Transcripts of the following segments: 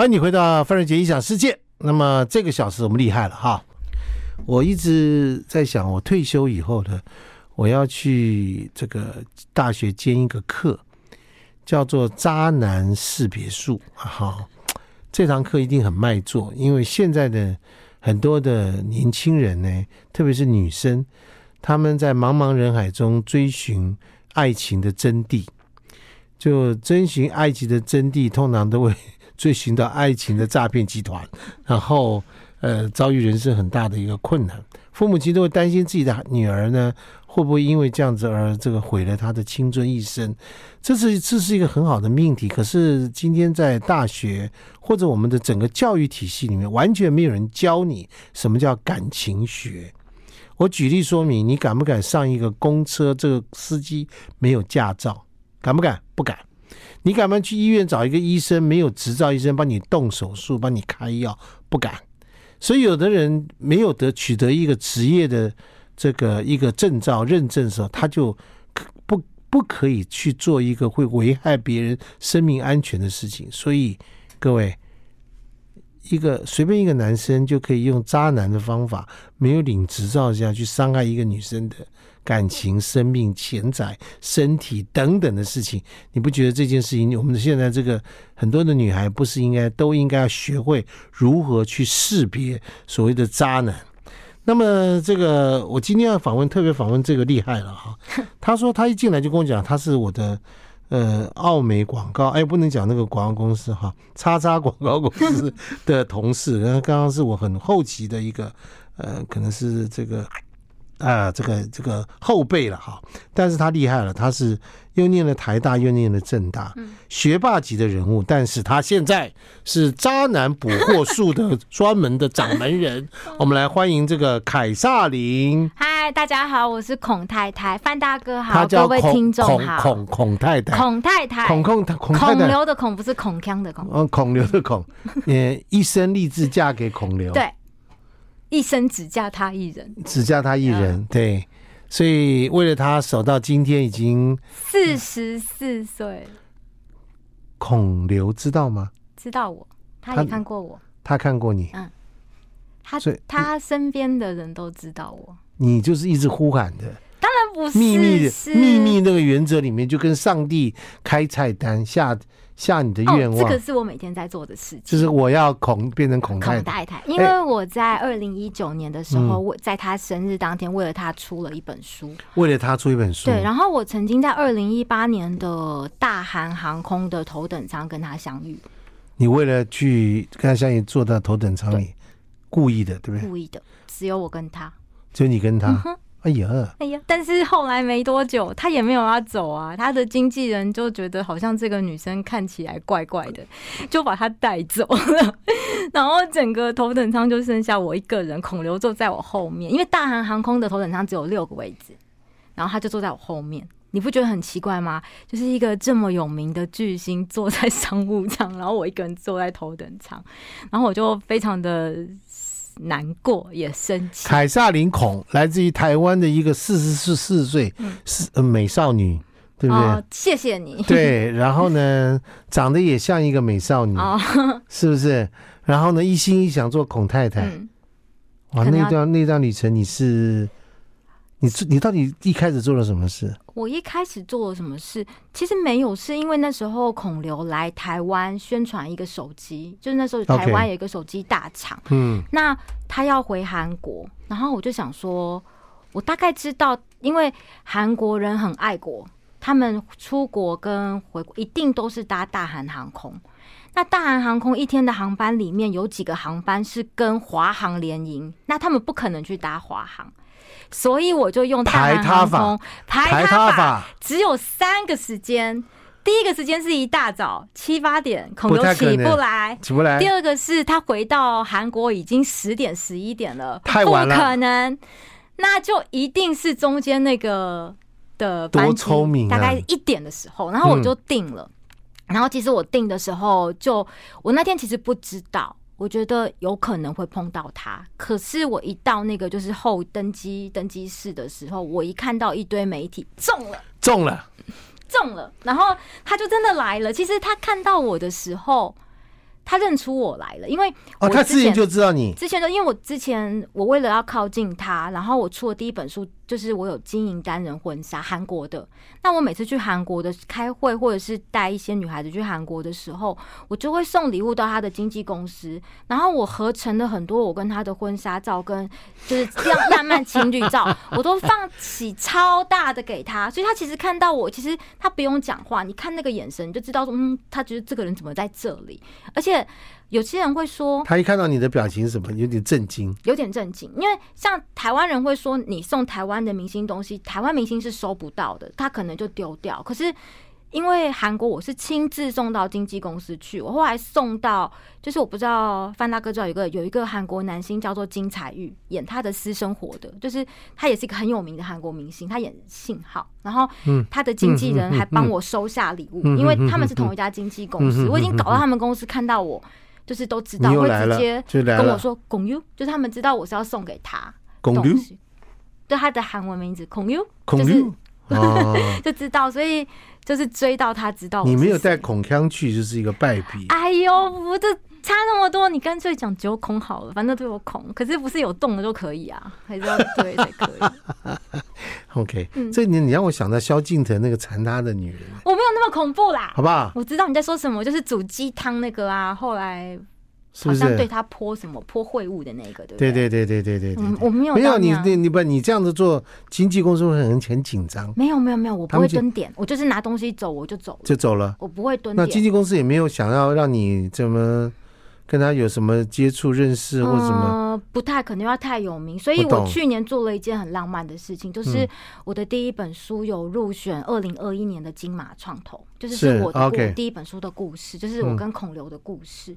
欢迎你回到范瑞杰异想世界。那么这个小时我们厉害了哈！我一直在想，我退休以后呢，我要去这个大学兼一个课，叫做“渣男识别术”哈。这堂课一定很卖座，因为现在的很多的年轻人呢，特别是女生，他们在茫茫人海中追寻爱情的真谛，就追寻爱情的真谛，通常都会。追寻到爱情的诈骗集团，然后呃遭遇人生很大的一个困难，父母亲都会担心自己的女儿呢会不会因为这样子而这个毁了她的青春一生，这是这是一个很好的命题。可是今天在大学或者我们的整个教育体系里面，完全没有人教你什么叫感情学。我举例说明，你敢不敢上一个公车？这个司机没有驾照，敢不敢？不敢。你敢不敢去医院找一个医生，没有执照医生帮你动手术、帮你开药？不敢。所以有的人没有得取得一个职业的这个一个证照认证的时候，他就不不可以去做一个会危害别人生命安全的事情。所以各位，一个随便一个男生就可以用渣男的方法，没有领执照下去伤害一个女生的。感情、生命、钱财、身体等等的事情，你不觉得这件事情，我们现在这个很多的女孩，不是应该都应该要学会如何去识别所谓的渣男？那么，这个我今天要访问，特别访问这个厉害了哈。他说他一进来就跟我讲，他是我的呃奥美广告，哎，不能讲那个广告公司哈，叉叉广告公司的同事。然后刚刚是我很后期的一个呃，可能是这个。啊，这个这个后辈了哈，但是他厉害了，他是又念了台大，又念了政大，学霸级的人物，但是他现在是渣男捕获术的专门的掌门人。我们来欢迎这个凯撒琳。嗨，大家好，我是孔太太，范大哥好，各位听众好，孔孔孔太太，孔太太，孔孔孔孔刘的孔不是孔锵的孔，嗯，孔刘的孔，也，一生立志嫁给孔刘，对。一生只嫁他一人，只嫁他一人，对，所以为了他守到今天已经四十四岁。孔刘知道吗？知道我，他也看过我，他，他看过你，嗯，他他身边的人都知道我，你就是一直呼喊的，不是秘密的秘密那个原则里面，就跟上帝开菜单下。下你的愿望，哦，这个是我每天在做的事情。就是我要孔变成孔太太，太，因为我在二零一九年的时候，为在他生日当天，为了他出了一本书。为了他出一本书，对。然后我曾经在二零一八年的大韩航空的头等舱跟他相遇。你为了去跟他相遇，坐到头等舱里，故意的，对不对？故意的，只有我跟他，只有你跟他。嗯哎呀，哎呀！但是后来没多久，他也没有要走啊。他的经纪人就觉得好像这个女生看起来怪怪的，就把她带走了。然后整个头等舱就剩下我一个人，孔刘坐在我后面。因为大韩航空的头等舱只有六个位置，然后他就坐在我后面。你不觉得很奇怪吗？就是一个这么有名的巨星坐在商务舱，然后我一个人坐在头等舱，然后我就非常的。难过也生气。凯撒琳孔来自于台湾的一个四十四岁是美少女，嗯、对不对？哦，谢谢你。对，然后呢，长得也像一个美少女，哦、是不是？然后呢，一心一想做孔太太。嗯、哇，那段那段旅程，你是？你你到底一开始做了什么事？我一开始做了什么事？其实没有，是因为那时候孔刘来台湾宣传一个手机，就是那时候台湾有一个手机大厂.嗯，那他要回韩国，然后我就想说，我大概知道，因为韩国人很爱国，他们出国跟回国一定都是搭大韩航空。那大韩航空一天的航班里面有几个航班是跟华航联营，那他们不可能去搭华航。所以我就用大韩航空排他法，只有三个时间。第一个时间是一大早七八点，孔刘起不来，起不来。第二个是他回到韩国已经十点十一点了，太晚了，不可能。那就一定是中间那个的班机，大概一点的时候，然后我就定了。然后其实我定的时候，就我那天其实不知道。我觉得有可能会碰到他，可是我一到那个就是后登机登机室的时候，我一看到一堆媒体，中了，中了，中了，然后他就真的来了。其实他看到我的时候，他认出我来了，因为哦，他之前就知道你，之前就因为我之前我为了要靠近他，然后我出了第一本书，就是我有经营单人婚纱，韩国的。那我每次去韩国的开会，或者是带一些女孩子去韩国的时候，我就会送礼物到他的经纪公司，然后我合成了很多我跟他的婚纱照，跟就是这样浪漫情侣照，我都放起超大的给他，所以他其实看到我，其实他不用讲话，你看那个眼神你就知道说，嗯，他觉得这个人怎么在这里，而且。有些人会说，他一看到你的表情是什么，有点震惊，有点震惊。因为像台湾人会说，你送台湾的明星东西，台湾明星是收不到的，他可能就丢掉。可是因为韩国，我是亲自送到经纪公司去，我后来送到，就是我不知道范大哥知道有个有一个韩国男星叫做金彩玉，演他的私生活的，就是他也是一个很有名的韩国明星，他演信号，然后他的经纪人还帮我收下礼物，因为他们是同一家经纪公司，我已经搞到他们公司看到我。就是都知道会直接跟我说“孔优”，就是他们知道我是要送给他东西，对他的韩文名字“孔优”，就是 就知道，所以就是追到他知道。你没有带孔腔去，就是一个败笔。哎呦，不这。差那么多，你干脆讲九孔好了，反正都有孔，可是不是有洞的就可以啊？还是要对才可以？OK，嗯，这你你让我想到萧敬腾那个缠他的女人，我没有那么恐怖啦，好不好？我知道你在说什么，就是煮鸡汤那个啊，后来好像对他泼什么泼秽物的那个，对不对？对对对对对对对，我没有没有你你你不你这样子做，经纪公司会很很紧张。没有没有没有，我不会蹲点，我就是拿东西走我就走就走了，我不会蹲点。那经纪公司也没有想要让你怎么？跟他有什么接触、认识或者什么？呃，不太可能要太有名，所以我去年做了一件很浪漫的事情，就是我的第一本书有入选二零二一年的金马创投，就是是我的第一本书的故事，就是我跟孔刘的故事。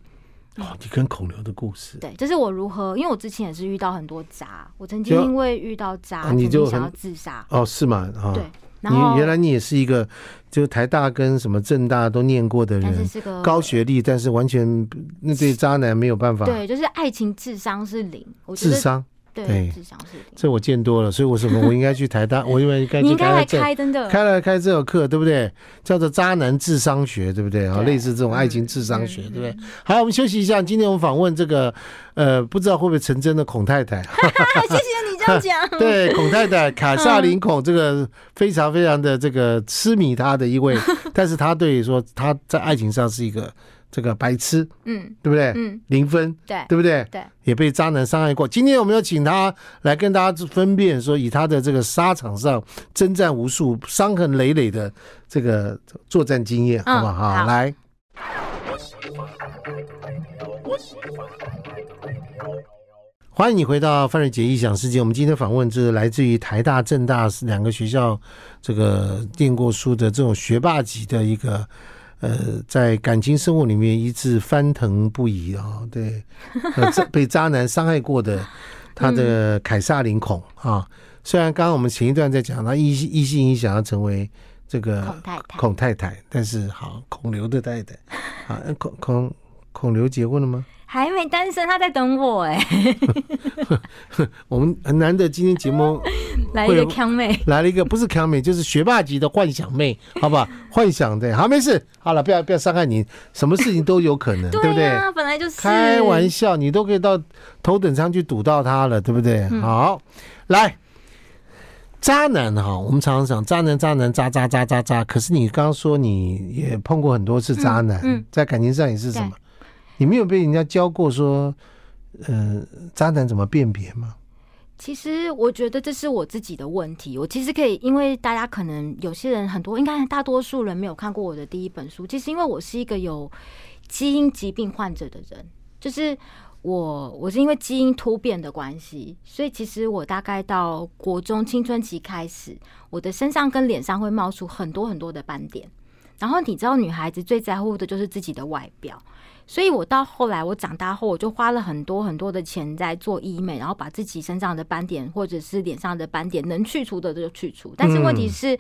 哦，你跟孔刘的故事？对，这是我如何，因为我之前也是遇到很多渣，我曾经因为遇到渣，你就想要自杀。哦，是吗？啊对。你原来你也是一个，就台大跟什么政大都念过的人，高学历，但是完全那对渣男没有办法。对，就是爱情智商是零，智商。对，智商是。这我见多了，所以我什么 我应该去台大，我因为该去开开真的开了开这个课，对不对？叫做渣男智商学，对不对？啊，类似这种爱情智商学，对不对？好，我们休息一下。今天我们访问这个呃，不知道会不会成真的孔太太。谢谢你。这样讲对孔太太卡萨琳孔这个非常非常的这个痴迷他的一位，但是他对说他在爱情上是一个这个白痴，嗯，对不对？嗯，零分，对，对不对？对，也被渣男伤害过。今天我们要请他来跟大家分辨，说以他的这个沙场上征战无数、伤痕累累的这个作战经验，好不好？好，来。欢迎你回到范瑞杰异想世界。我们今天访问是来自于台大、政大两个学校，这个念过书的这种学霸级的一个，呃，在感情生活里面一直翻腾不已啊、哦，对，呃，被渣男伤害过的他的凯撒林孔啊。虽然刚刚我们前一段在讲他一一心一想要成为这个孔太太，孔太太，但是好孔刘的太太啊，孔孔孔刘结婚了吗？还没单身，他在等我哎。我 们很难得今天节目来一个康妹，来了一个不是康妹，就是学霸级的幻想妹，好不好？幻想的，好 没事，好了，不要不要伤害你，什么事情都有可能，对不对？本来就是开玩笑，你都可以到头等舱去堵到他了，对不对？好，来，渣男哈，我们常常讲渣男，渣男，渣渣渣渣渣。可是你刚刚说你也碰过很多次渣男，在感情上也是什么？你没有被人家教过说，呃，渣男怎么辨别吗？其实我觉得这是我自己的问题。我其实可以，因为大家可能有些人很多，应该大多数人没有看过我的第一本书。其实因为我是一个有基因疾病患者的人，就是我我是因为基因突变的关系，所以其实我大概到国中青春期开始，我的身上跟脸上会冒出很多很多的斑点。然后你知道，女孩子最在乎的就是自己的外表。所以，我到后来，我长大后，我就花了很多很多的钱在做医美，然后把自己身上的斑点或者是脸上的斑点能去除的就去除。但是问题是，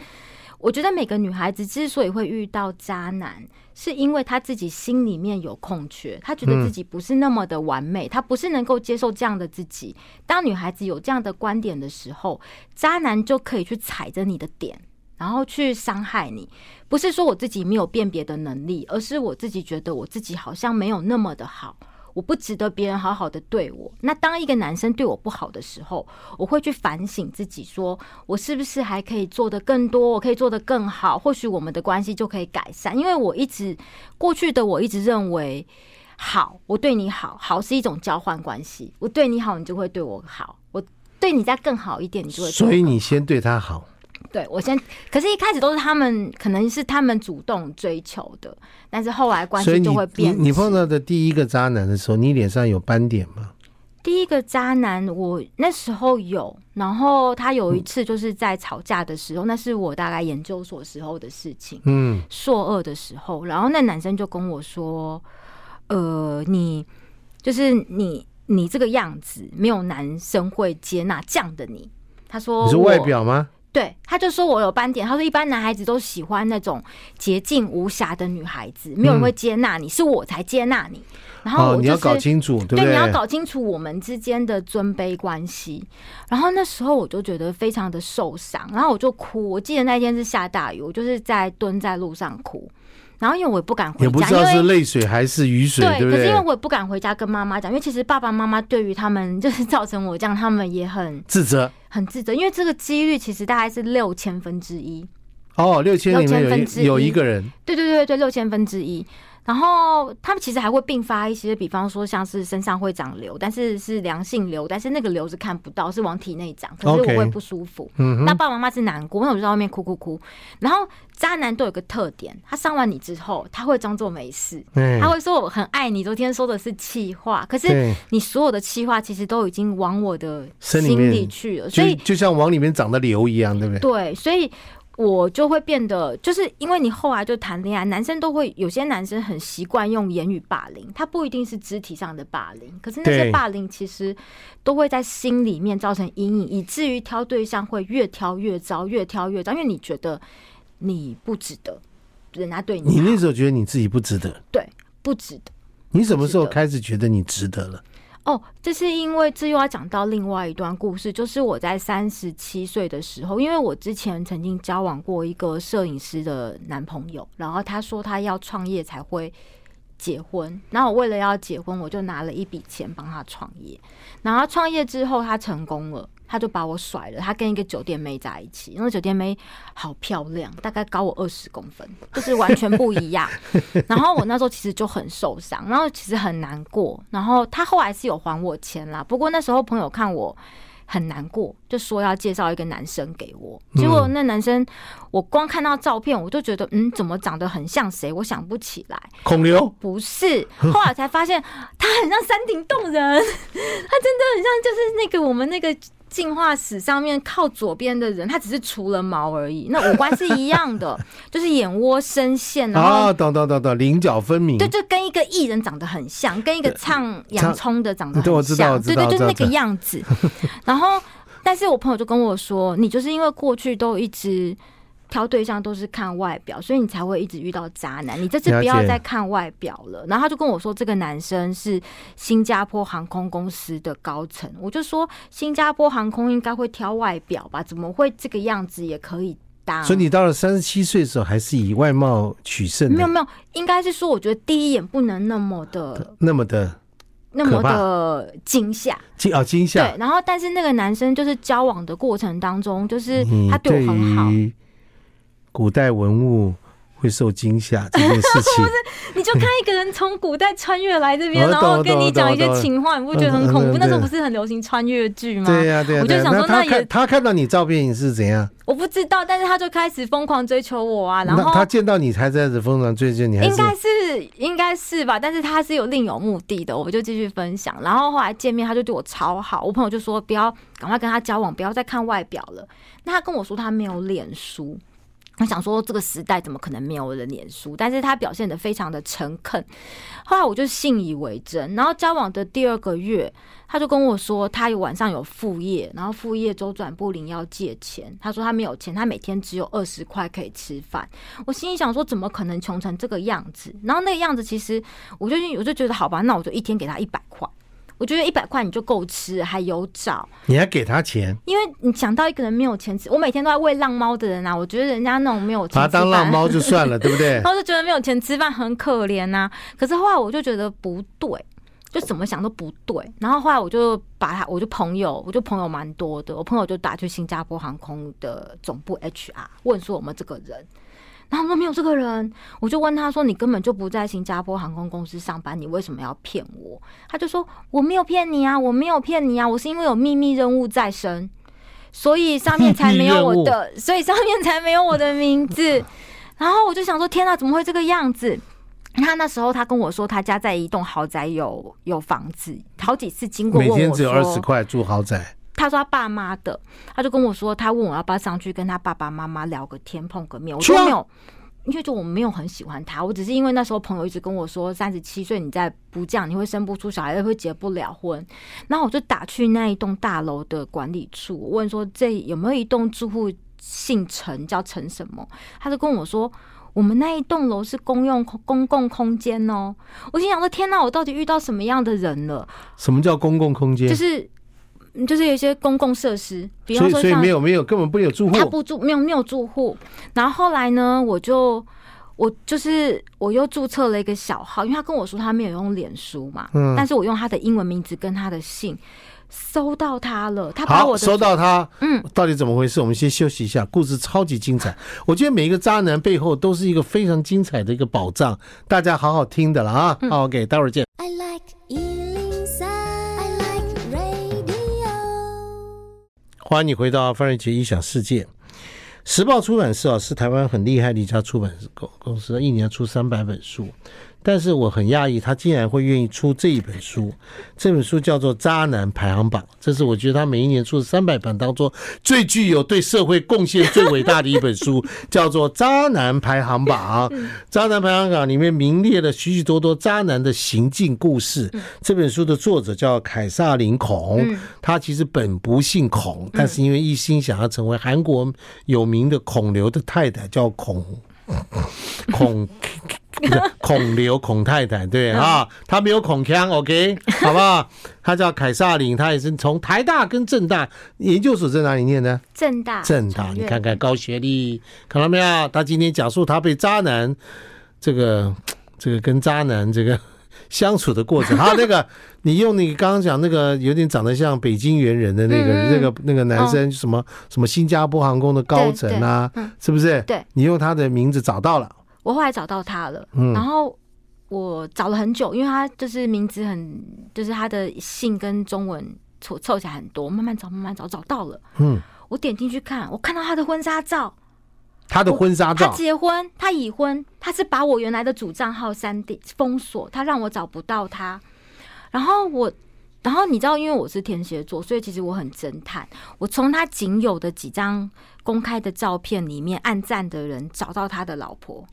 我觉得每个女孩子之所以会遇到渣男，是因为她自己心里面有空缺，她觉得自己不是那么的完美，她不是能够接受这样的自己。当女孩子有这样的观点的时候，渣男就可以去踩着你的点。然后去伤害你。不是说我自己没有辨别的能力，而是我自己觉得我自己好像没有那么的好。我不值得别人好好的对我。那当一个男生对我不好的时候，我会去反省自己，说我是不是还可以做得更多？我可以做得更好，或许我们的关系就可以改善。因为我一直过去的我一直认为，好，我对你好，好是一种交换关系。我对你好，你就会对我好；我对你再更好一点，你就会。所以你先对他好。对，我先，可是，一开始都是他们，可能是他们主动追求的，但是后来关系就会变。你你碰到的第一个渣男的时候，你脸上有斑点吗？第一个渣男，我那时候有，然后他有一次就是在吵架的时候，嗯、那是我大概研究所时候的事情，嗯，硕二的时候，然后那男生就跟我说，呃，你就是你，你这个样子，没有男生会接纳这样的你。他说，你是外表吗？对，他就说我有斑点。他说一般男孩子都喜欢那种洁净无瑕的女孩子，没有人会接纳你，是我才接纳你。然后我、就是哦、你要搞清楚，对，对，对，你要搞清楚我们之间的尊卑关系。然后那时候我就觉得非常的受伤，然后我就哭。我记得那天是下大雨，我就是在蹲在路上哭。然后因为我也不敢回家，也不知道是泪水还是雨水，对，对不对？可是因为我也不敢回家跟妈妈讲，因为其实爸爸妈妈对于他们就是造成我这样，他们也很自责，很自责。因为这个几率其实大概是六千分之一。哦，六千里面有一有一个人，对对对对，六千分之一。然后他们其实还会并发一些，比方说像是身上会长瘤，但是是良性瘤，但是那个瘤是看不到，是往体内长，可是我会不舒服。Okay. 那爸爸妈妈是难过，那我就在外面哭哭哭。然后渣男都有个特点，他伤完你之后，他会装作没事，他会说我很爱你。昨天说的是气话，可是你所有的气话其实都已经往我的心里去了，所以就，就像往里面长的瘤一样，对不对？对，所以。我就会变得，就是因为你后来就谈恋爱，男生都会有些男生很习惯用言语霸凌，他不一定是肢体上的霸凌，可是那些霸凌其实都会在心里面造成阴影，以至于挑对象会越挑越糟，越挑越糟，因为你觉得你不值得人家对你。你那时候觉得你自己不值得？对，不值得。你什么时候开始觉得你值得了？哦，这是因为这又要讲到另外一段故事，就是我在三十七岁的时候，因为我之前曾经交往过一个摄影师的男朋友，然后他说他要创业才会结婚，然后我为了要结婚，我就拿了一笔钱帮他创业，然后创业之后他成功了。他就把我甩了，他跟一个酒店妹在一起，因为酒店妹好漂亮，大概高我二十公分，就是完全不一样。然后我那时候其实就很受伤，然后其实很难过。然后他后来是有还我钱啦，不过那时候朋友看我很难过，就说要介绍一个男生给我。结果那男生，我光看到照片，我就觉得，嗯，怎么长得很像谁？我想不起来。孔刘？不是，后来才发现他很像山顶洞人，他真的很像，就是那个我们那个。进化史上面靠左边的人，他只是除了毛而已，那五官是一样的，就是眼窝深陷，然后等等等等，棱角分明，对，就跟一个艺人长得很像，跟一个唱洋葱的长得很像，对对，就是那个样子。然后，但是我朋友就跟我说，你就是因为过去都一直。挑对象都是看外表，所以你才会一直遇到渣男。你这次不要再看外表了。然后他就跟我说，这个男生是新加坡航空公司的高层。我就说，新加坡航空应该会挑外表吧？怎么会这个样子也可以当？所以你到了三十七岁的时候，还是以外貌取胜？没有没有，应该是说，我觉得第一眼不能那么的那么的那么的惊吓惊啊惊吓。对，然后但是那个男生就是交往的过程当中，就是他对我很好。古代文物会受惊吓 这件事情，不是你就看一个人从古代穿越来这边，然后跟你讲一些情话，你不觉得很恐怖？那时候不是很流行穿越剧吗？对呀，对呀。我就想说，那也他看到你照片是怎样？我不知道，但是他就开始疯狂追求我啊。然后他见到你才这样子疯狂追求你，应该是应该是吧？但是他是有另有目的的，我就继续分享。然后后来见面，他就对我超好。我朋友就说不要赶快跟他交往，不要再看外表了。那他跟我说他没有脸书。我想说，这个时代怎么可能没有人脸书？但是他表现得非常的诚恳。后来我就信以为真。然后交往的第二个月，他就跟我说，他有晚上有副业，然后副业周转不灵要借钱。他说他没有钱，他每天只有二十块可以吃饭。我心里想说，怎么可能穷成这个样子？然后那个样子，其实我就我就觉得好吧，那我就一天给他一百块。我觉得一百块你就够吃，还有找，你还给他钱？因为你想到一个人没有钱吃，我每天都在喂浪猫的人啊，我觉得人家那种没有钱，把他当浪猫就算了，对不对？然后就觉得没有钱吃饭很可怜呐、啊。可是后来我就觉得不对，就怎么想都不对。然后后来我就把他，我就朋友，我就朋友蛮多的，我朋友就打去新加坡航空的总部 HR 问说我们这个人。然后说没有这个人，我就问他说：“你根本就不在新加坡航空公司上班，你为什么要骗我？”他就说：“我没有骗你啊，我没有骗你啊，我是因为有秘密任务在身，所以上面才没有我的，所以上面才没有我的名字。”然后我就想说：“天哪，怎么会这个样子？”他那时候他跟我说，他家在一栋豪宅有，有有房子，好几次经过问我，每天只有二十块住豪宅。他说他爸妈的，他就跟我说，他问我要不要上去跟他爸爸妈妈聊个天，碰个面。我说没有，因为就我没有很喜欢他，我只是因为那时候朋友一直跟我说，三十七岁你再不这样，你会生不出小孩，会结不了婚。然后我就打去那一栋大楼的管理处，问说这有没有一栋住户姓陈，叫陈什么？他就跟我说，我们那一栋楼是公用公共空间哦。我心想说，天哪，我到底遇到什么样的人了？什么叫公共空间？就是。就是有一些公共设施，比方说像，所以没有没有根本不有住户，他不住，没有没有住户。然后后来呢，我就我就是我又注册了一个小号，因为他跟我说他没有用脸书嘛，嗯，但是我用他的英文名字跟他的姓搜到他了，他把我搜到他，嗯，到底怎么回事？我们先休息一下，故事超级精彩。我觉得每一个渣男背后都是一个非常精彩的一个宝藏，大家好好听的了啊。好，OK，待会儿见。欢迎你回到范瑞杰异想世界。时报出版社啊，是台湾很厉害的一家出版公公司，一年出三百本书。但是我很讶异，他竟然会愿意出这一本书。这本书叫做《渣男排行榜》，这是我觉得他每一年出的三百本当中最具有对社会贡献最伟大的一本书，叫做《渣男排行榜》。《渣男排行榜》里面名列了许许多多渣男的行径故事。这本书的作者叫凯撒林·孔，他其实本不姓孔，但是因为一心想要成为韩国有名的孔刘的太太，叫孔孔。孔刘孔太太对啊，他没有孔腔，OK，好不好？他叫凯撒琳，他也是从台大跟政大研究所在哪里念的？政大，政大，你看看高学历，看到没有？他今天讲述他被渣男这个这个跟渣男这个相处的过程。好，那个你用你刚刚讲那个有点长得像北京猿人的那个那个那个男生，什么什么新加坡航空的高层啊，是不是？对，你用他的名字找到了。我后来找到他了，嗯然后我找了很久，因为他就是名字很，就是他的姓跟中文凑凑起来很多，慢慢找，慢慢找，找到了。嗯，我点进去看，我看到他的婚纱照，他的婚纱照，他结婚，他已婚，他是把我原来的主账号删掉封锁，他让我找不到他。然后我，然后你知道，因为我是天蝎座，所以其实我很侦探。我从他仅有的几张公开的照片里面，暗赞的人找到他的老婆。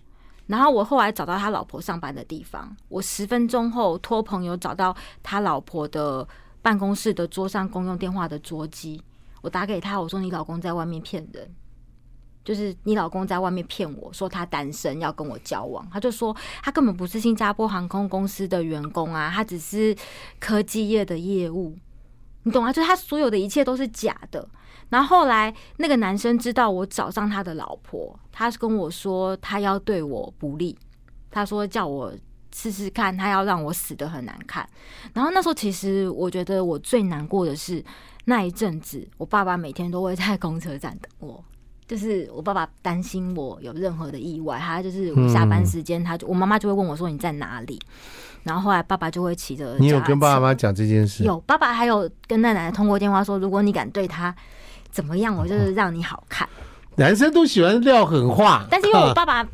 然后我后来找到他老婆上班的地方，我十分钟后托朋友找到他老婆的办公室的桌上公用电话的桌机，我打给他，我说，你老公在外面骗人，就是你老公在外面骗我说他单身要跟我交往，他就说他根本不是新加坡航空公司的员工啊，他只是科技业的业务，你懂啊？就是他所有的一切都是假的。然后后来，那个男生知道我找上他的老婆，他跟我说他要对我不利，他说叫我试试看，他要让我死得很难看。然后那时候，其实我觉得我最难过的是那一阵子，我爸爸每天都会在公车站等我，就是我爸爸担心我有任何的意外，他就是我下班时间，他就我妈妈就会问我说你在哪里，然后后来爸爸就会骑着。你有跟爸爸妈妈讲这件事？有，爸爸还有跟那奶奶通过电话说，如果你敢对他。怎么样？我就是让你好看。男生都喜欢撂狠话，但是因为我 爸爸，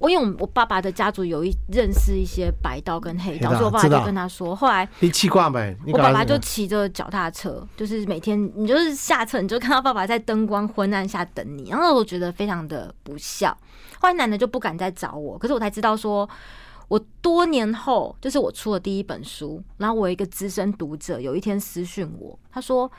我因为我爸爸的家族有一认识一些白道跟黑道，所以我爸爸就跟他说。后来你气挂没，我爸爸就骑着脚踏车，就是每天你就是下车，你就看到爸爸在灯光昏暗下等你，然后我觉得非常的不孝。后来奶奶就不敢再找我，可是我才知道说，我多年后就是我出了第一本书，然后我有一个资深读者有一天私讯我，他说。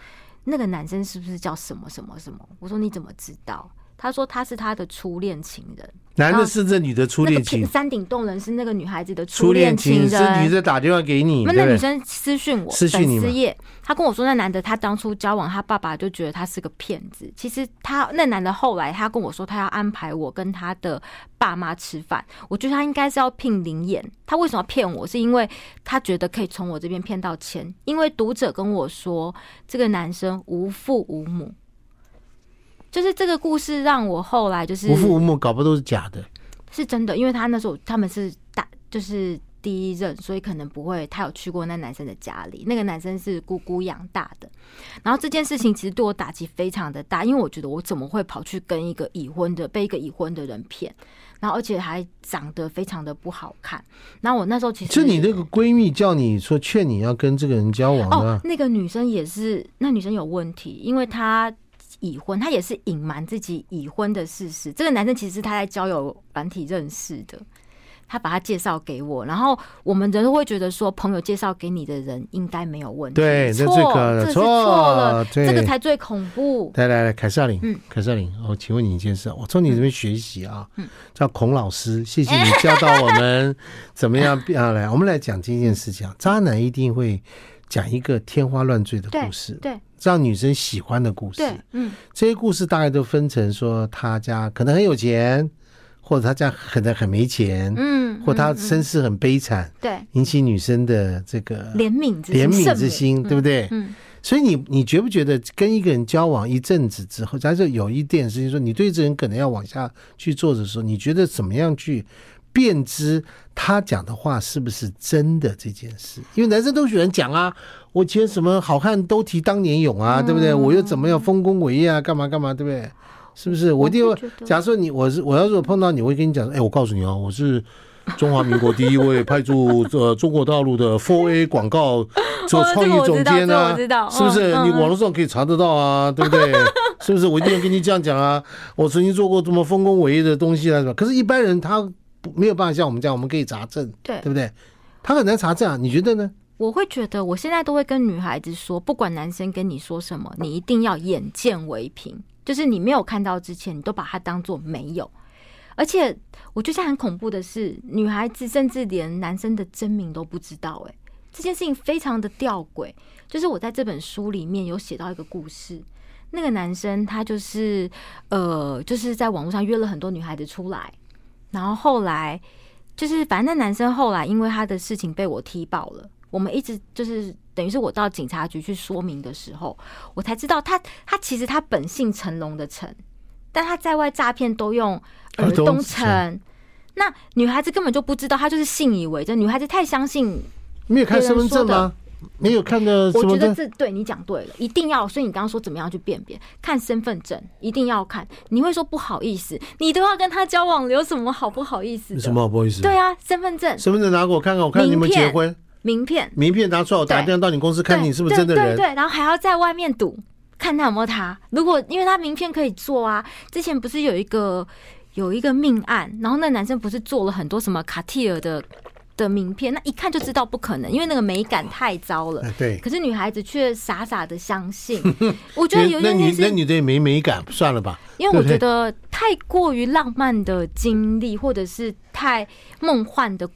那个男生是不是叫什么什么什么？我说你怎么知道？他说他是他的初恋情人。男的是这女的初恋情，山顶洞人是那个女孩子的初恋情人，是女的打电话给你，那女生私讯我，私讯你，粉丝页，他跟我说那男的他当初交往他爸爸就觉得他是个骗子，其实他那男的后来他跟我说他要安排我跟他的爸妈吃饭，我觉得他应该是要聘灵演，他为什么要骗我？是因为他觉得可以从我这边骗到钱，因为读者跟我说这个男生无父无母。就是这个故事让我后来就是无父无母，搞不都是假的？是真的，因为他那时候他们是大，就是第一任，所以可能不会。他有去过那男生的家里，那个男生是姑姑养大的。然后这件事情其实对我打击非常的大，因为我觉得我怎么会跑去跟一个已婚的被一个已婚的人骗，然后而且还长得非常的不好看。然后我那时候其实是你那个闺蜜叫你说劝你要跟这个人交往的哦，那个女生也是，那女生有问题，因为她。已婚，他也是隐瞒自己已婚的事实。这个男生其实是他在交友软体认识的，他把他介绍给我，然后我们人都会觉得说，朋友介绍给你的人应该没有问题。对，错，这是错了，这个才最恐怖。来来来，凯瑟琳，嗯，凯瑟琳，我请问你一件事，我从你这边学习啊，嗯，叫孔老师，谢谢你教导我们怎么样 啊。来，我们来讲这件事情，渣男一定会讲一个天花乱坠的故事，对。对让女生喜欢的故事，嗯，这些故事大概都分成说，他家可能很有钱，或者他家可能很没钱，嗯，或他身世很悲惨，对，引起女生的这个怜悯怜悯之心，对不对？嗯，所以你你觉不觉得跟一个人交往一阵子之后，假设有一点事情说，你对这人可能要往下去做的时候，你觉得怎么样去辨知他讲的话是不是真的这件事？因为男生都喜欢讲啊。我前什么好汉都提当年勇啊，对不对？我又怎么样丰功伟业啊？干嘛干嘛，对不对？是不是？我一定会。假设你我是我要是碰到你，我会跟你讲，哎，我告诉你哦，我是中华民国第一位派驻呃中国大陆的 for A 广告做创意总监啊，是不是？你网络上可以查得到啊，对不对？是不是？我一定要跟你这样讲啊。我曾经做过这么丰功伟业的东西啊？可是，一般人他没有办法像我们这样，我们可以查证，对对不对？他很难查证啊，你觉得呢？我会觉得，我现在都会跟女孩子说，不管男生跟你说什么，你一定要眼见为凭，就是你没有看到之前，你都把它当做没有。而且，我觉得很恐怖的是，女孩子甚至连男生的真名都不知道。哎，这件事情非常的吊诡。就是我在这本书里面有写到一个故事，那个男生他就是呃，就是在网络上约了很多女孩子出来，然后后来就是反正那男生后来因为他的事情被我踢爆了。我们一直就是等于是我到警察局去说明的时候，我才知道他他其实他本姓成龙的成，但他在外诈骗都用尔东成。那女孩子根本就不知道，她就是信以为真。女孩子太相信，没有看身份证吗？没有看的。我觉得这对你讲对了，一定要。所以你刚刚说怎么样去辨别？看身份证一定要看。你会说不好意思，你都要跟他交往，有什么好不好意思？什么好不好意思？对啊，身份证，身份证拿给我看看，我看你们结婚。名片，名片拿出来，我打电话到你公司看你是不是真的人。对对，对，然后还要在外面赌，看他有没有他。如果因为他名片可以做啊，之前不是有一个有一个命案，然后那男生不是做了很多什么卡蒂尔的的名片，那一看就知道不可能，因为那个美感太糟了。对。可是女孩子却傻傻的相信。我觉得有一点那女的也没美感，算了吧。因为我觉得太过于浪漫的经历，或者是太梦幻的。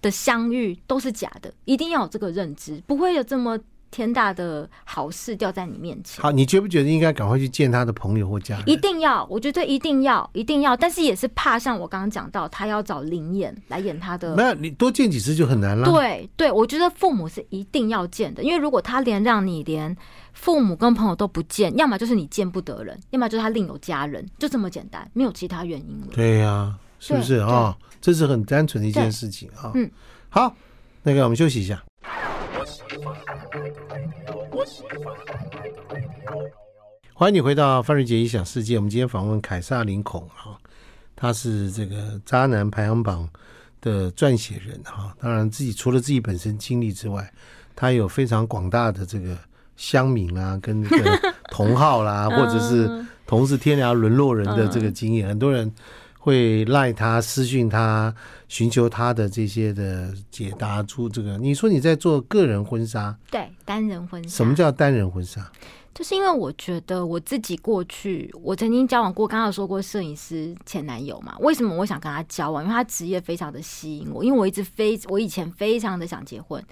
的相遇都是假的，一定要有这个认知，不会有这么天大的好事掉在你面前。好，你觉不觉得应该赶快去见他的朋友或家人？一定要，我觉得一定要，一定要。但是也是怕，像我刚刚讲到，他要找灵演来演他的，没有，你多见几次就很难了。对对，我觉得父母是一定要见的，因为如果他连让你连父母跟朋友都不见，要么就是你见不得人，要么就是他另有家人，就这么简单，没有其他原因了。对呀、啊，是不是啊？这是很单纯的一件事情啊。嗯，好，那个我们休息一下。欢迎你回到范瑞杰异想世界。我们今天访问凯撒林孔哈，他是这个渣男排行榜的撰写人哈。当然，自己除了自己本身经历之外，他有非常广大的这个乡民啊，跟这个同好啦，或者是同是天涯沦落人的这个经验，很多人。会赖他私讯他，寻求他的这些的解答出这个。你说你在做个人婚纱，对，单人婚纱。什么叫单人婚纱？就是因为我觉得我自己过去，我曾经交往过，刚刚有说过摄影师前男友嘛。为什么我想跟他交往？因为他职业非常的吸引我，因为我一直非我以前非常的想结婚。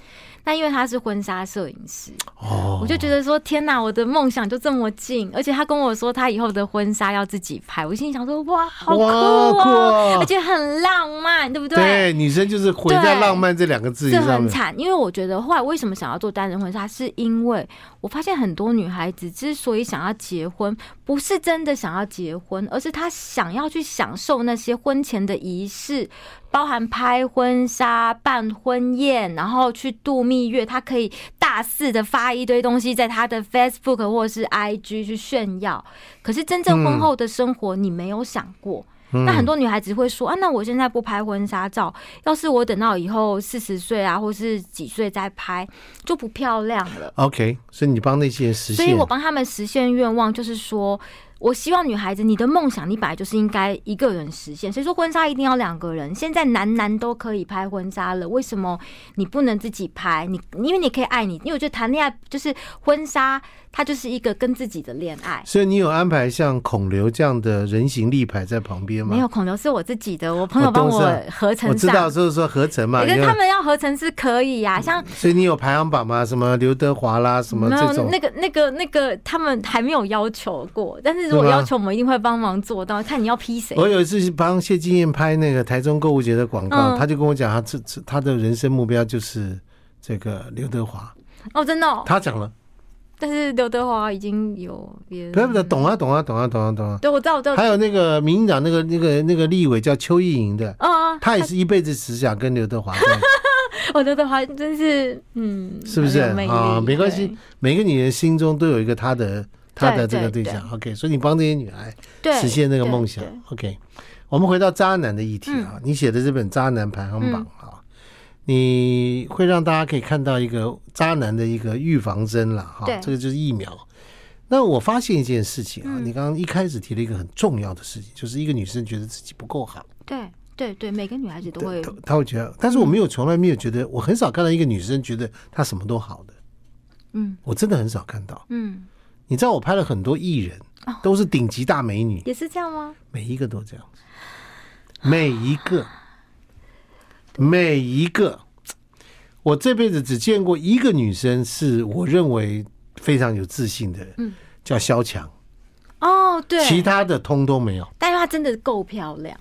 那因为他是婚纱摄影师，哦，我就觉得说天哪，我的梦想就这么近。而且他跟我说他以后的婚纱要自己拍，我心里想说哇，好酷哦，而且很浪漫，对不对？对，女生就是毁在浪漫这两个字上面。这很惨，因为我觉得后来为什么想要做单人婚纱，是因为我发现很多女孩子之所以想要结婚，不是真的想要结婚，而是他想要去享受那些婚前的仪式。包含拍婚纱、办婚宴，然后去度蜜月，他可以大肆的发一堆东西在他的 Facebook 或者是 IG 去炫耀。可是真正婚后的生活，你没有想过。嗯、那很多女孩子会说啊，那我现在不拍婚纱照，要是我等到以后四十岁啊，或是几岁再拍，就不漂亮了。OK，所以你帮那些人实现，所以我帮他们实现愿望，就是说。我希望女孩子，你的梦想，你本来就是应该一个人实现。所以说婚纱一定要两个人。现在男男都可以拍婚纱了，为什么你不能自己拍？你因为你可以爱你，因为我觉得谈恋爱就是婚纱。它就是一个跟自己的恋爱，所以你有安排像孔刘这样的人形立牌在旁边吗？没有，孔刘是我自己的，我朋友帮我合成。我知道，就是说合成嘛。可是他们要合成是可以呀、啊，像所以你有排行榜吗？什么刘德华啦，什么这种？那个、那个、那个，他们还没有要求过，但是如果要求，我们一定会帮忙做到。看你要批谁？我有一次帮谢金燕拍那个台中购物节的广告，嗯、他就跟我讲，他这这他的人生目标就是这个刘德华。哦，真的、哦？他讲了。但是刘德华已经有别人，不不懂啊懂啊懂啊懂啊懂啊！对，我知道我知道。还有那个民进党那个那个那个立委叫邱意莹的，啊，他也是一辈子只想跟刘德华。我 刘德华真是，嗯，是不是啊？没关系，每个女人心中都有一个她的她的这个对象。OK，所以你帮这些女孩实现那个梦想。OK，我们回到渣男的议题啊，你写的这本《渣男排行榜》啊。你会让大家可以看到一个渣男的一个预防针了哈，这个就是疫苗。那我发现一件事情啊，你刚刚一开始提了一个很重要的事情，就是一个女生觉得自己不够好。对对对，每个女孩子都会，她会觉得，但是我没有从来没有觉得，我很少看到一个女生觉得她什么都好的。嗯，我真的很少看到。嗯，你知道我拍了很多艺人，都是顶级大美女，也是这样吗？每一个都这样，每一个。每一个，我这辈子只见过一个女生，是我认为非常有自信的人，嗯，叫萧蔷。哦，对，其他的通都没有。但是她真的够漂亮。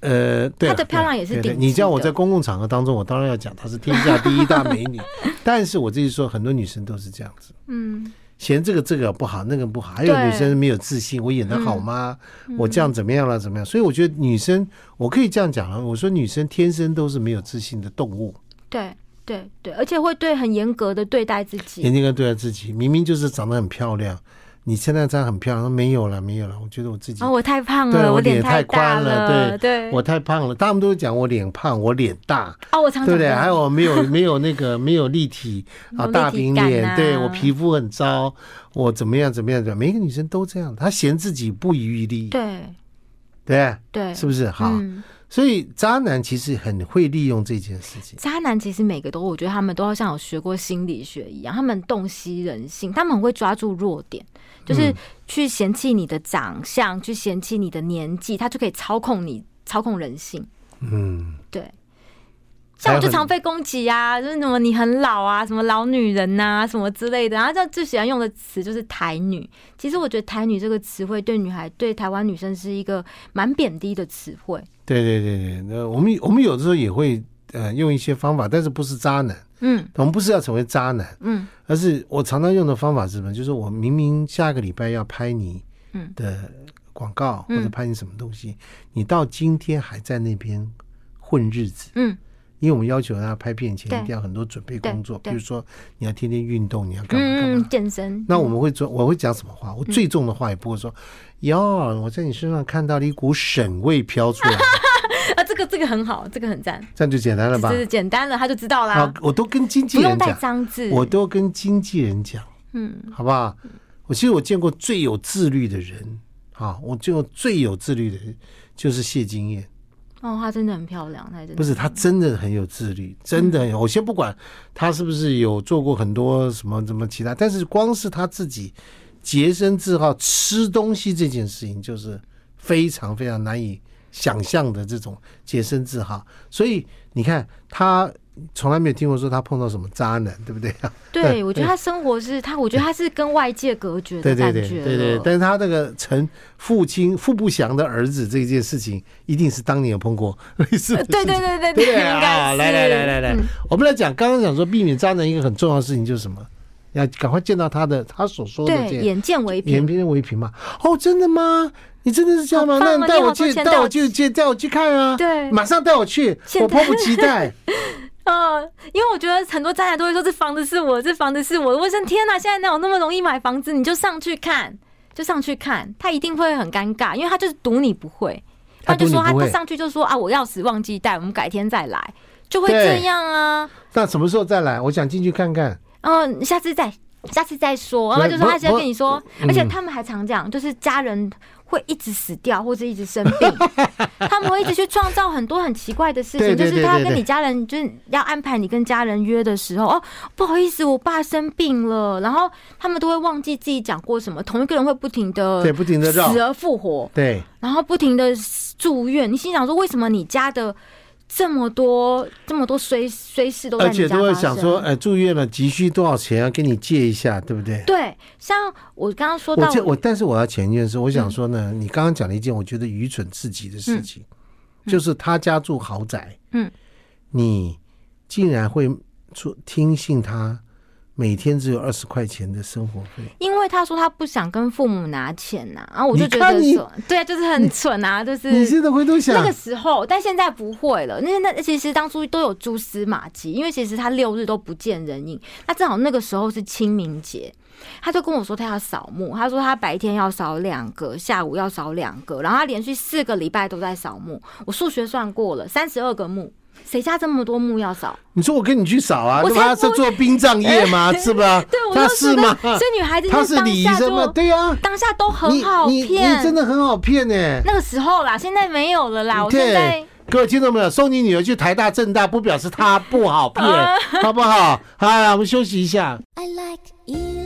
呃，对，她的漂亮也是顶级的。你叫我在公共场合当中，我当然要讲她是天下第一大美女。但是我自己说，很多女生都是这样子。嗯。嫌这个这个不好，那个不好，还有女生没有自信，我演的好吗？嗯、我这样怎么样了？怎么样？所以我觉得女生，我可以这样讲了。我说女生天生都是没有自信的动物。对对对，而且会对很严格的对待自己，严格对待自己。明明就是长得很漂亮。你现在这样很漂亮，没有了，没有了。我觉得我自己哦，我太胖了，我脸太宽了，对对，我太胖了。他们都讲我脸胖，我脸大哦，我常常对不对？还有我没有没有那个没有立体 啊，大饼脸，对我皮肤很糟，我怎么样怎么样的？每一个女生都这样，她嫌自己不遗余力，对对对，是不是？好。所以渣男其实很会利用这件事情。渣男其实每个都，我觉得他们都要像有学过心理学一样，他们洞悉人性，他们很会抓住弱点，就是去嫌弃你的长相，去嫌弃你的年纪，他就可以操控你，操控人性。嗯，对。像我就常被攻击啊，就是什么你很老啊，什么老女人呐、啊，什么之类的。然后就最喜欢用的词就是台女。其实我觉得台女这个词汇对女孩、对台湾女生是一个蛮贬低的词汇。对对对对，那我们我们有的时候也会呃用一些方法，但是不是渣男。嗯，我们不是要成为渣男。嗯，而是我常常用的方法是什么？就是我明明下个礼拜要拍你的广告或者拍你什么东西，你到今天还在那边混日子。嗯。因为我们要求他拍片前一定要很多准备工作，比如说你要天天运动，你要干嘛干嘛健身。那我们会做，我会讲什么话？我最重的话也不会说。哟，我在你身上看到了一股省味飘出来。啊，这个这个很好，这个很赞。这样就简单了吧？就是简单了，他就知道了。我都跟经纪人讲，不用带脏字，我都跟经纪人讲，嗯，好不好？我其实我见过最有自律的人，啊，我见过最有自律的人就是谢金燕。哦，她真的很漂亮，她真的不是她真的很有自律，真的很有。我先不管她是不是有做过很多什么什么其他，但是光是她自己洁身自好吃东西这件事情，就是非常非常难以想象的这种洁身自好。所以你看他。从来没有听过说他碰到什么渣男，对不对啊？对，我觉得他生活是他，我觉得他是跟外界隔绝的感觉。对对对对，但是他那个成父亲父不祥的儿子这件事情，一定是当年有碰过类似的。对对对对对，啊！来来来来来，我们来讲，刚刚讲说避免渣男一个很重要的事情就是什么？要赶快见到他的他所说的对，眼见为凭，眼见为凭嘛。哦，真的吗？你真的是这样吗？那你带我去，带我去，带带我去看啊！对，马上带我去，我迫不及待。嗯，因为我觉得很多渣男都会说，这房子是我，这房子是我的。我说天哪，现在哪有那么容易买房子？你就上去看，就上去看，他一定会很尴尬，因为他就是赌你不会。他就说他他上去就说啊，我钥匙忘记带，我们改天再来，就会这样啊。那什么时候再来？我想进去看看。嗯，下次再下次再说。然后就说他现在跟你说，而且他们还常讲，就是家人。会一直死掉，或者一直生病，他们会一直去创造很多很奇怪的事情。就是他跟你家人，就是要安排你跟家人约的时候，哦，不好意思，我爸生病了，然后他们都会忘记自己讲过什么。同一个人会不停的对，不停的死而复活，对，然后不停的住院。你心想说，为什么你家的？这么多这么多随随时都在你家，而且都会想说，哎，住院了，急需多少钱，要跟你借一下，对不对？对，像我刚刚说到我，我但是我要前一件事，我想说呢，嗯、你刚刚讲了一件我觉得愚蠢至极的事情，嗯、就是他家住豪宅，嗯，你竟然会出听信他。每天只有二十块钱的生活费，因为他说他不想跟父母拿钱呐、啊，然后我就觉得说，对啊，就是很蠢啊，就是你现在回头想那个时候，但现在不会了。那那其实当初都有蛛丝马迹，因为其实他六日都不见人影。那正好那个时候是清明节，他就跟我说他要扫墓，他说他白天要扫两个，下午要扫两个，然后他连续四个礼拜都在扫墓。我数学算过了，三十二个墓。谁家这么多墓要扫？你说我跟你去扫啊？他是做殡葬业吗？是吧？对，我是吗？所以女孩子她是礼仪生吗？对呀，当下都很好骗，你真的很好骗呢。那个时候啦，现在没有了啦。我现在各位听到没有？送你女儿去台大、政大，不表示她不好骗，好不好？好，我们休息一下。I like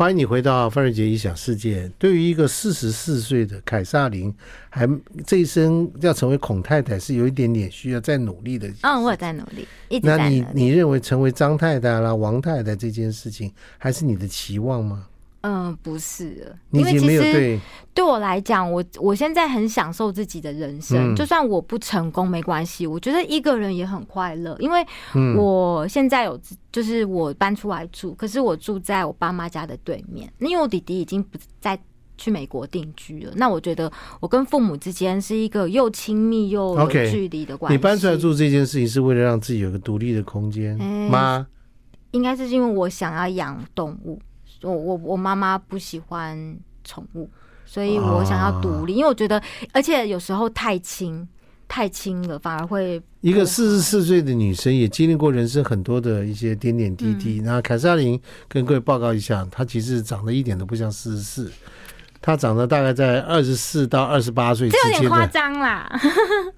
欢迎你回到范瑞杰异想世界。对于一个四十四岁的凯撒琳，还这一生要成为孔太太，是有一点点需要再努力的。嗯，我也在努力，一直在努力。那你你认为成为张太太啦、王太太这件事情，还是你的期望吗？嗯，不是，因为其实对我来讲，我我现在很享受自己的人生，嗯、就算我不成功没关系，我觉得一个人也很快乐，因为我现在有就是我搬出来住，可是我住在我爸妈家的对面，因为我弟弟已经不再去美国定居了，那我觉得我跟父母之间是一个又亲密又有距离的关系。Okay, 你搬出来住这件事情是为了让自己有个独立的空间吗？欸、应该是因为我想要养动物。我我我妈妈不喜欢宠物，所以我想要独立，因为我觉得，而且有时候太轻太轻了，反而会一个四十四岁的女生也经历过人生很多的一些点点滴滴。那凯瑟琳跟各位报告一下，她其实长得一点都不像四十四，她长得大概在二十四到二十八岁之间，这有点夸张啦。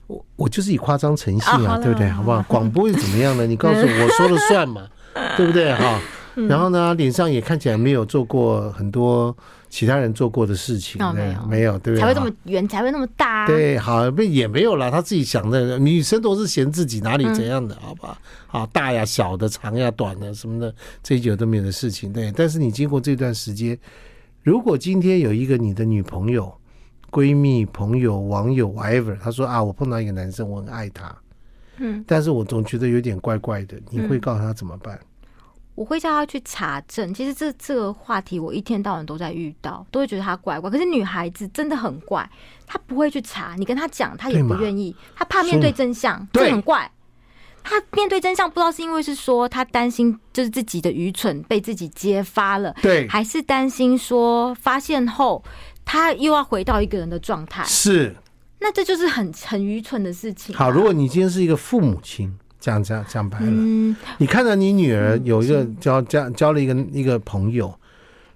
我我就是以夸张成性啊，对不对？好不好？广播又怎么样呢？你告诉我，我 说了算嘛，对不对？哈。然后呢，脸上也看起来没有做过很多其他人做过的事情，哦、没有，没有，对不对？才会这么圆，才会那么大、啊。对，好，不也没有啦。他自己想的，女生都是嫌自己哪里怎样的，嗯、好吧？好，大呀、小的、长呀、短的什么的，这些有都没有的事情。对，但是你经过这段时间，如果今天有一个你的女朋友、闺蜜、朋友、网友，whatever，她说啊，我碰到一个男生，我很爱他，嗯，但是我总觉得有点怪怪的，你会告诉他怎么办？嗯我会叫他去查证。其实这这个话题，我一天到晚都在遇到，都会觉得他怪怪。可是女孩子真的很怪，她不会去查。你跟她讲，她也不愿意，她怕面对真相，这很怪。她面对真相，不知道是因为是说她担心就是自己的愚蠢被自己揭发了，对，还是担心说发现后她又要回到一个人的状态？是，那这就是很很愚蠢的事情啊。好，如果你今天是一个父母亲。这样这样讲白了，嗯、你看到你女儿有一个交交交了一个一个朋友，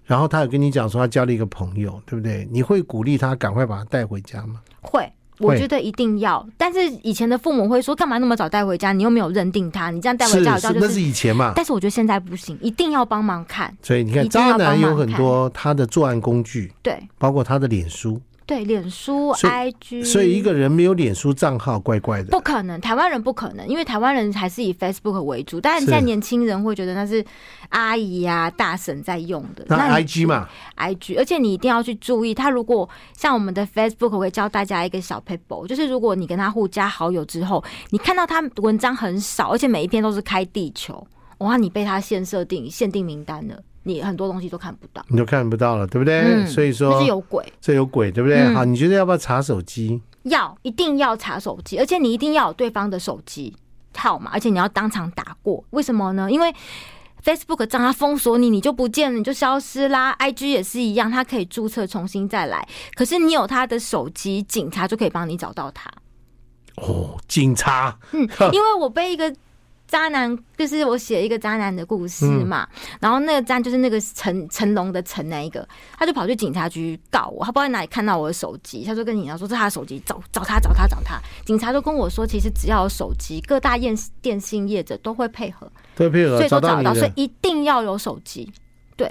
然后她有跟你讲说她交了一个朋友，对不对？你会鼓励她赶快把她带回家吗？会。我觉得一定要，但是以前的父母会说，干嘛那么早带回家？你又没有认定他，你这样带回家好像就是，那是以前嘛。但是我觉得现在不行，一定要帮忙看。所以你看，渣男有很多他的作案工具，对，包括他的脸书。对，脸书、IG，所以一个人没有脸书账号，怪怪的。不可能，台湾人不可能，因为台湾人还是以 Facebook 为主。但是现在年轻人会觉得那是阿姨呀、啊、大婶在用的。那 IG 嘛，IG，而且你一定要去注意，他如果像我们的 Facebook 我会教大家一个小 paper，，就是如果你跟他互加好友之后，你看到他文章很少，而且每一篇都是开地球，哇，你被他限设定、限定名单了。你很多东西都看不到，你都看不到了，对不对？嗯、所以说这是有鬼，这有鬼，对不对？嗯、好，你觉得要不要查手机？要，一定要查手机，而且你一定要有对方的手机号码，而且你要当场打过。为什么呢？因为 Facebook 账号封锁你，你就不见了，你就消失啦。IG 也是一样，它可以注册重新再来，可是你有他的手机，警察就可以帮你找到他。哦，警察，嗯，因为我被一个。渣男就是我写一个渣男的故事嘛，嗯、然后那个渣就是那个成成龙的成那一个，他就跑去警察局告我，他不知道在哪里看到我的手机，他就跟警察说这是他的手机，找找他找他找他，警察就跟我说，其实只要有手机，各大电电信业者都会配合，都会配合，所以都找到，所以一定要有手机，对。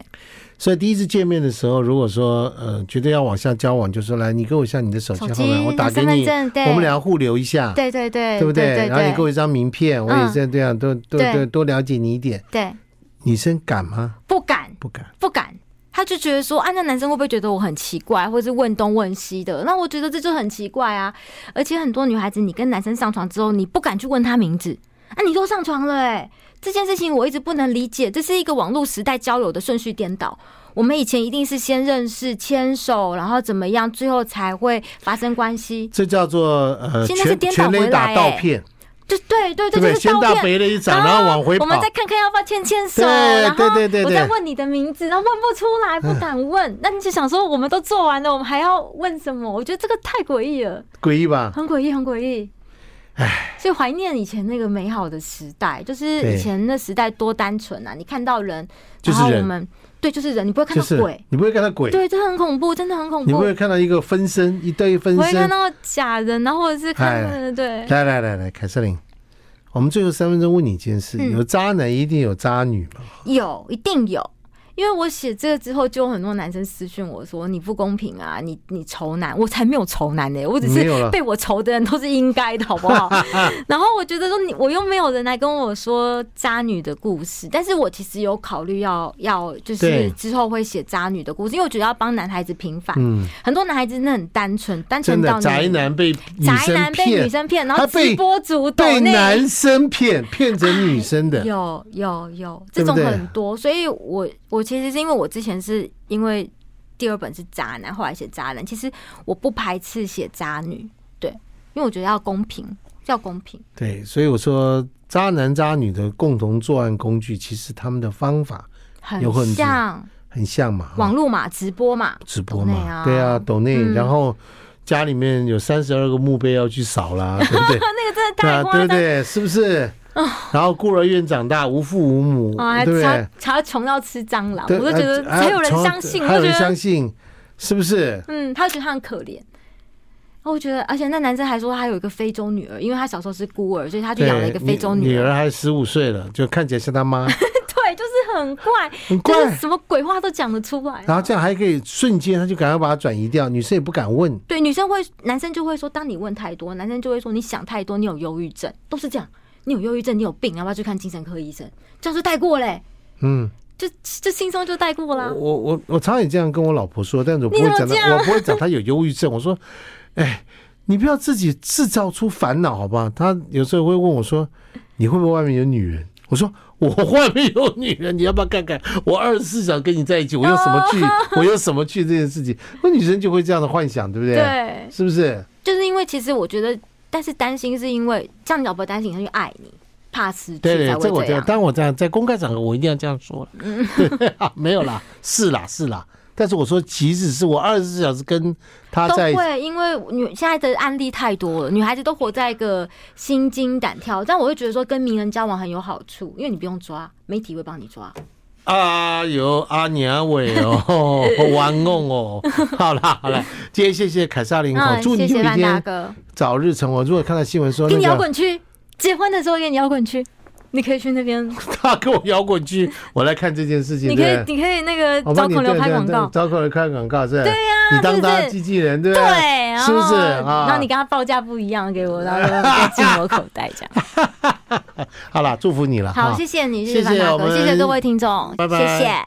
所以第一次见面的时候，如果说呃觉得要往下交往，就说来，你给我一下你的手机号码，我打给你，我们俩互留一下，对对对，对不对？然后你给我一张名片，我也这样这样，都都都多了解你一点。对，女生敢吗？不敢，不敢，不敢。他就觉得说，啊，那男生会不会觉得我很奇怪，或者是问东问西的？那我觉得这就很奇怪啊。而且很多女孩子，你跟男生上床之后，你不敢去问他名字，啊，你都上床了，哎。这件事情我一直不能理解，这是一个网络时代交友的顺序颠倒。我们以前一定是先认识、牵手，然后怎么样，最后才会发生关系。这叫做呃，现在是颠倒回来，盗骗。就对对对，就是先大肥了一掌，然后往回跑。我们再看看要不要牵牵手，然后我再问你的名字，然后问不出来，不敢问。那你就想说，我们都做完了，我们还要问什么？我觉得这个太诡异了，诡异吧？很诡异，很诡异。唉，所以怀念以前那个美好的时代，就是以前那时代多单纯啊！你看到人，然后我们对，就是人，你不会看到鬼，你不会看到鬼，对，这很恐怖，真的很恐怖。你不会看到一个分身，一对分身，不会看到假人，然后或者是看，对。来来来来，凯瑟琳，我们最后三分钟问你一件事：有渣男一定有渣女吗？有，一定有。因为我写这个之后，就有很多男生私讯我说，你不公平啊，你你仇男，我才没有仇男呢、欸，我只是被我仇的人都是应该的，好不好？然后我觉得说你我又没有人来跟我说渣女的故事，但是我其实有考虑要要就是之后会写渣女的故事，因为我觉得要帮男孩子平反。嗯，很多男孩子真的很单纯，单纯到宅男被宅男被女生骗，然后直播主被男生骗骗成女生的，有有有这种很多，所以我我。其实是因为我之前是因为第二本是渣男，后来写渣男。其实我不排斥写渣女，对，因为我觉得要公平，要公平。对，所以我说渣男渣女的共同作案工具，其实他们的方法有很像，很像嘛，网络嘛，直播嘛，直播嘛，啊对啊，抖内，嗯、然后家里面有三十二个墓碑要去扫啦，对不对？那个真的太夸张，对不对？是不是？然后孤儿院长大，无父无母，对不对？才穷到吃蟑螂，我都觉得还有人相信，还有人相信，是不是？嗯，他觉得他很可怜。我觉得，而且那男生还说他有一个非洲女儿，因为他小时候是孤儿，所以他就养了一个非洲女儿。女儿还十五岁了，就看起来像他妈。对，就是很怪，很怪，什么鬼话都讲得出来。然后这样还可以瞬间，他就赶快把它转移掉，女生也不敢问。对，女生会，男生就会说，当你问太多，男生就会说你想太多，你有忧郁症，都是这样。你有忧郁症，你有病，要不要去看精神科医生？这样就带过嘞，嗯，就就轻松就带过啦。我我我常常也这样跟我老婆说，但是我不会讲，我不会讲她有忧郁症。我说，哎，你不要自己制造出烦恼，好不好？她有时候会问我说，你会不会外面有女人？我说我外面有女人，你要不要看看？我二十四小时跟你在一起，我用什么去？我用什么去这件事情？那女生就会这样的幻想，对不对？对，是不是？就是因为其实我觉得。但是担心是因为这样，你老婆担心，她就爱你，怕失去。对对，这我觉得，当我这样在公开场合，我一定要这样说了。嗯，没有啦，是啦，是啦。但是我说，即使是我二十四小时跟他在，都会，因为女现在的案例太多了，女孩子都活在一个心惊胆跳。但我会觉得说，跟名人交往很有好处，因为你不用抓，媒体会帮你抓。啊有阿娘伟哦，玩弄哦，好啦好啦，今天谢谢凯撒林口，祝你明天早日成。我如果看到新闻说，给你摇滚区，结婚的时候给你摇滚区。你可以去那边，他给我摇滚区，我来看这件事情。你可以，你可以那个找孔刘拍广告，找孔刘拍广告是吧？对呀，你当他经纪人对不对？对，是不是啊？然后你跟他报价不一样，给我，然后 再进我口袋这样。好了，祝福你了。好，谢谢你，谢谢谢谢各位听众，拜拜，谢谢。